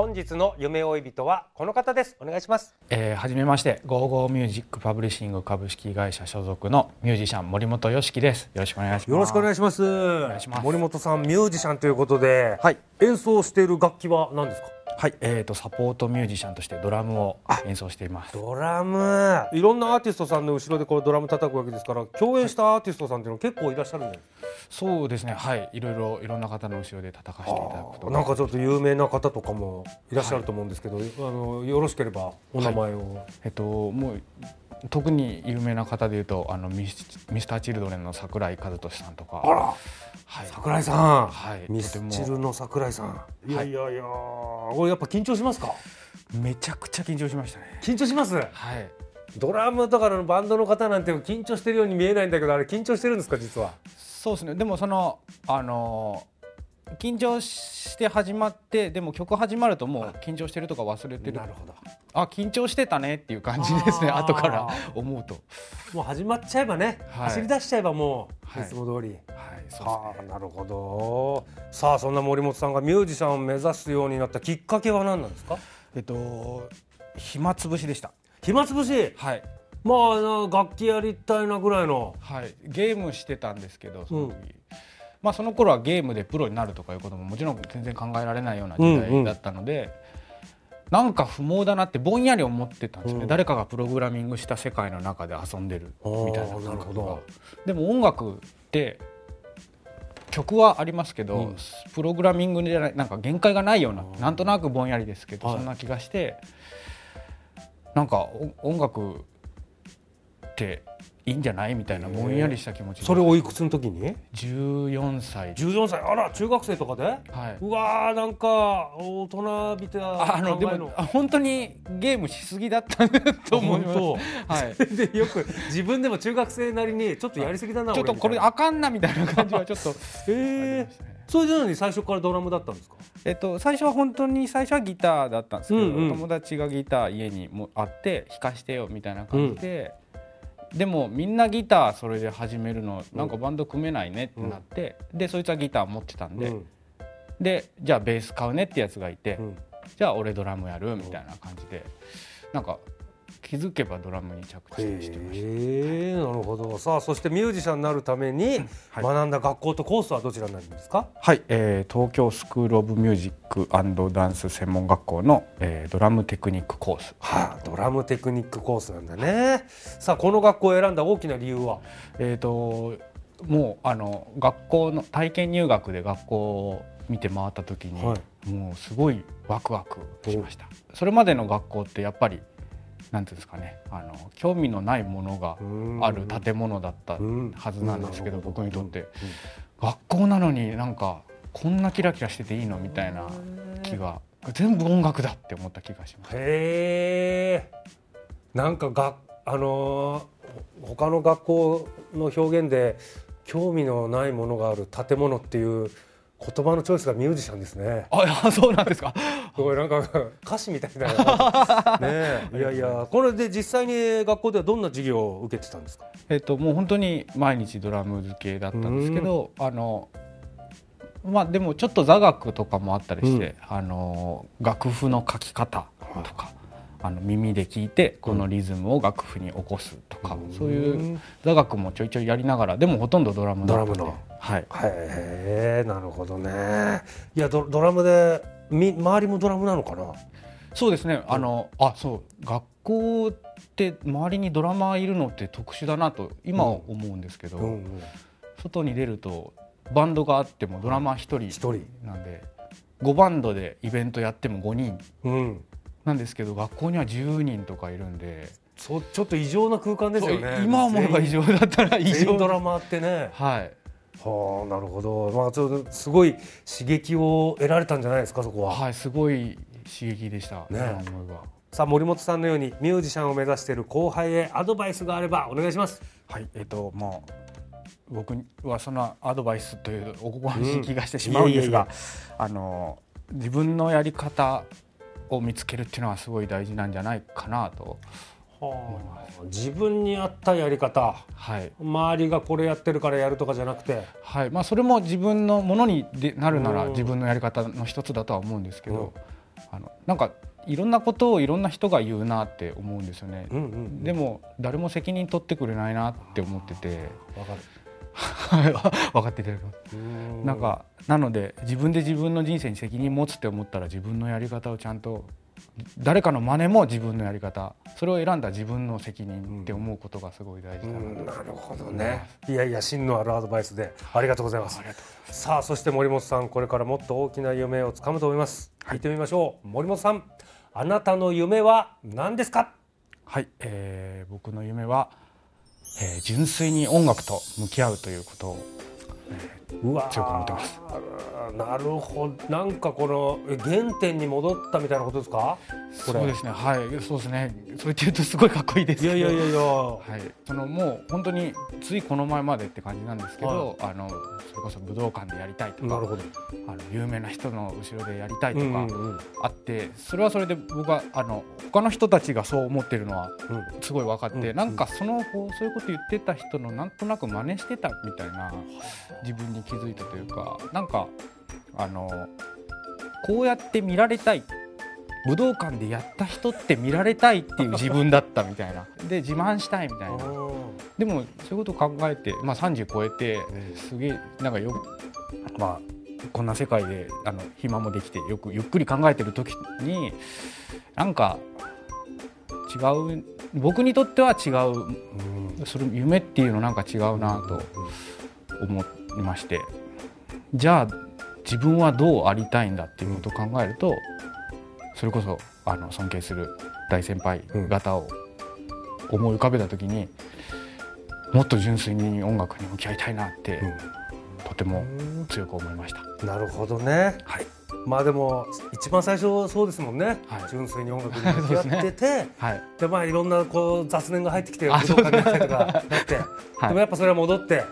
本日の夢追い人はこの方です。お願いします。えー、はじめまして、ゴーゴーミュージックパブリッシング株式会社所属のミュージシャン森本良樹です。よろしくお願いします。よろしくお願いします。願いします。森本さんミュージシャンということで、はい。演奏している楽器は何ですか？はい、えっ、とサポートミュージシャンとしてドラムを演奏しています。ドラム。いろんなアーティストさんの後ろでこうドラム叩くわけですから共演したアーティストさんっていうの結構いらっしゃるんじゃないそうですね、はい、いろいろいろんな方の後ろで叩かせていただくことがなんかちょっと有名な方とかもいらっしゃると思うんですけど、あのよろしければお名前を、えっともう特に有名な方でいうとあのミスミスターチルドレンの桜井和寿さんとか、あら。はい、桜井さん、はい。ミスチルの桜井さん。い。やいやいやこれやっぱ緊張しますか？めちゃくちゃ緊張しましたね。緊張します？はい。ドラムとかのバンドの方なんて緊張してるように見えないんだけどあれ緊張してるんですか実は？そうですね。でもそのあの緊張して始まってでも曲始まるともう緊張してるとか忘れてる。なるほど。あ緊張してたねっていう感じですね。後から。思うと。もう始まっちゃえばね、はい。走り出しちゃえばもう、はいい、つも通り。はいそうはあなるほど。さあそんな森本さんがミュージシャンを目指すようになったきっかけは何なんですか？えっと暇つぶしでした。暇つぶし？はいまあ楽器やりたいなぐらいの。はい。ゲームしてたんですけどその時、まあその頃はゲームでプロになるとかいうことももちろん全然考えられないような時代だったので、なんか不毛だなってぼんやり思ってたんですよね、うん。誰かがプログラミングした世界の中で遊んでるみたいなな感覚が。るほど。でも音楽って曲はありますけど、うん。プログラミングじゃないなんか限界がないようななんとなくぼんやりですけど、はい。そんな気がしてなんかお音楽っていいんじゃないみたいなぼんやりした気持ちでそれおいくつの時に？14歳。14歳。あら中学生とかで？はい。うわーなんか大人びてああのでもあ本当にゲームしすぎだったと思います。本はい。当でよく自分でも中学生なりにちょっとやりすぎだなちょっとこれあかんなみたいな感じはちょっとえー。それでなのに最初からドラムだったんですか？えっと、最初は本当に最初はギターだったんですけど、うんうん。友達がギター家にもあって弾かしてよみたいな感じで、でもみんなギターそれで始めるのなんかバンド組めないねってなって、でそいつはギター持ってたんで、うん。でじゃあベース買うねってやつがいて、うん。じゃあ俺ドラムやるみたいな感じでなんか気づけばドラムに着地してました。へえなるほど。さあそしてミュージシャンになるためにはい。学んだ学校とコースはどちらになるんですか、はい、えー東京スクール・オブ・ミュージックダンス専門学校の、えードラムテクニックコース。はあ、ドラムテクニックコースなんだね。さあこの学校を選んだ大きな理由は？えー、ともうあの学校の体験入学で学校を見て回った時に、はもうすごいワクワクしました。それまでの学校ってやっぱりなんていうんですかね。あの興味のないものがある建物だったうん。はずなんですけど、うん。僕にとって、学校なのになんかこんなキラキラしてていいのみたいな気が全部音楽だって思った気がします。へえ。なんかがあのー他の学校の表現で興味のないものがある建物っていう言葉のチョイスがミュージシャンですね。あそうなんですかすごいなんか歌詞みたいな。ねえ。いやいやこれで実際に学校ではどんな授業を受けてたんですか？えっと、もう本当に毎日ドラム付けだったんですけどあのまあでもちょっと座学とかもあったりして、あの楽譜の書き方とかあの耳で聞いてこのリズムを楽譜に起こすとか、そういう座楽もちょいちょいやりながらでもほとんどドラムドラムの。はい。へえなるほどね。いやドドラムでみ周りもドラムなのかな？そうですね。あのあそう。学校って周りにドラマーいるのって特殊だなと今は思うんですけど、うん。うん外に出るとバンドがあってもドラマー1人一人。なんで5バンドでイベントやっても5人。うん。なんですけど学校には10人とかいるんでそうちょっと異常な空間ですよね。今思えば異常だったら異常。ドラマーってね。はいはあなるほど。まあちょっとすごい刺激を得られたんじゃないですかそこは、はいすごい刺激でした、ね。今思えば。さあ森本さんのようにミュージシャンを目指している後輩へアドバイスがあればお願いします。はいえっ、ともう僕はそのアドバイスというおこがましい気がしてしまうんですがあの自分のやり方を見つけるっていうのはすごい大事なんじゃないかなと自分に合ったやり方。はい。周りがこれやってるからやるとかじゃなくて。はい。まあ、それも自分のものにでなるならうん自分のやり方の一つだとは思うんですけど、あのなんかいろんなことをいろんな人が言うなって思うんですよね、うんうんうん。でも誰も責任取ってくれないなって思ってて。わかる。はい。分かっていただけますうん。なんかなので自分で自分の人生に責任持つって思ったら自分のやり方をちゃんと誰かの真似も自分のやり方。それを選んだ自分の責任って思うことがすごい大事だな。と、うん。なるほどね。いやいや芯のあるアドバイスでありがとうございます。さあそして森本さんこれからもっと大きな夢をつかむと思います。聞い。てみましょう。森本さんあなたの夢は何ですか？はい、えー僕の夢は、えー純粋に音楽と向き合うということ。をうわ強く思ってますなるほど。なんかこのえ原点に戻ったみたいなことですか？そうですね。はい。そうですね。そう言ってるとすごいかっこいいですけど。いやいやいやいや。はい、そのもう本当についこの前までって感じなんですけど、あのそれこそ武道館でやりたいとかなるほど。あの有名な人の後ろでやりたいとかうんうんうん。あって、それはそれで僕はあの他の人たちがそう思ってるのはうん。すごい分かって、うんなんかそのそういうこと言ってた人のなんとなく真似してたみたいな自分に気づいたというかなんかあのこうやって見られたい武道館でやった人って見られたいっていう自分だったみたいな。で自慢したいみたいな。でもそういうことを考えて、まあ、30超えてすげえなんかよまあこんな世界であの暇もできてよくゆっくり考えてる時になんか違う僕にとっては違うそれ夢っていうのなんか違うなと思いましてじゃあ自分はどうありたいんだっていうことを考えるとそれこそあの尊敬する大先輩方を思い浮かべた時にもっと純粋に音楽に向き合いたいなってとても強く思いました。なるほどね。はいまあでも一番最初そうですもんね、はい。純粋に音楽に向き合ってて はい。でまあいろんなこう雑念が入ってきてあ武道館に行ったりとかなって、はい。でもやっぱそれは戻って。はい。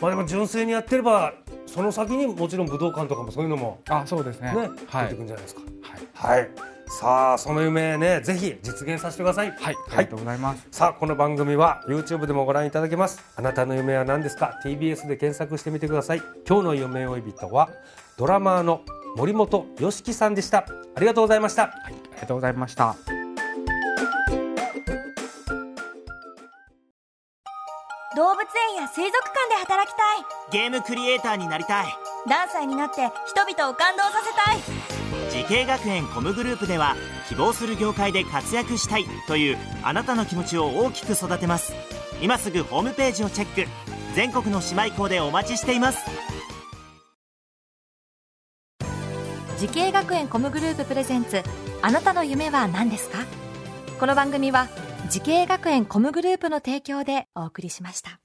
まあでも純粋にやってればその先にもちろん武道館とかもそういうのもあそうですね。ね、はい。出てくるんじゃないですか。はい。はい。さあその夢ねぜひ実現させてください。はい。ありがとうございます。さあこの番組は YouTube でもご覧いただけます。あなたの夢は何ですか？TBS で検索してみてください。今日の夢追い人はドラマーの森本良樹さんでした。ありがとうございました。はいありがとうございました。動物園や水族館で働きたい。ゲームクリエイターになりたい。何歳になって人々を感動させたい。滋慶学園 COMグループでは希望する業界で活躍したい。というあなたの気持ちを大きく育てます。今すぐホームページをチェック。全国の姉妹校でお待ちしています滋慶学園 COMグループ presents あなたの夢は何ですか？この番組は時系学園コムグループの提供でお送りしました。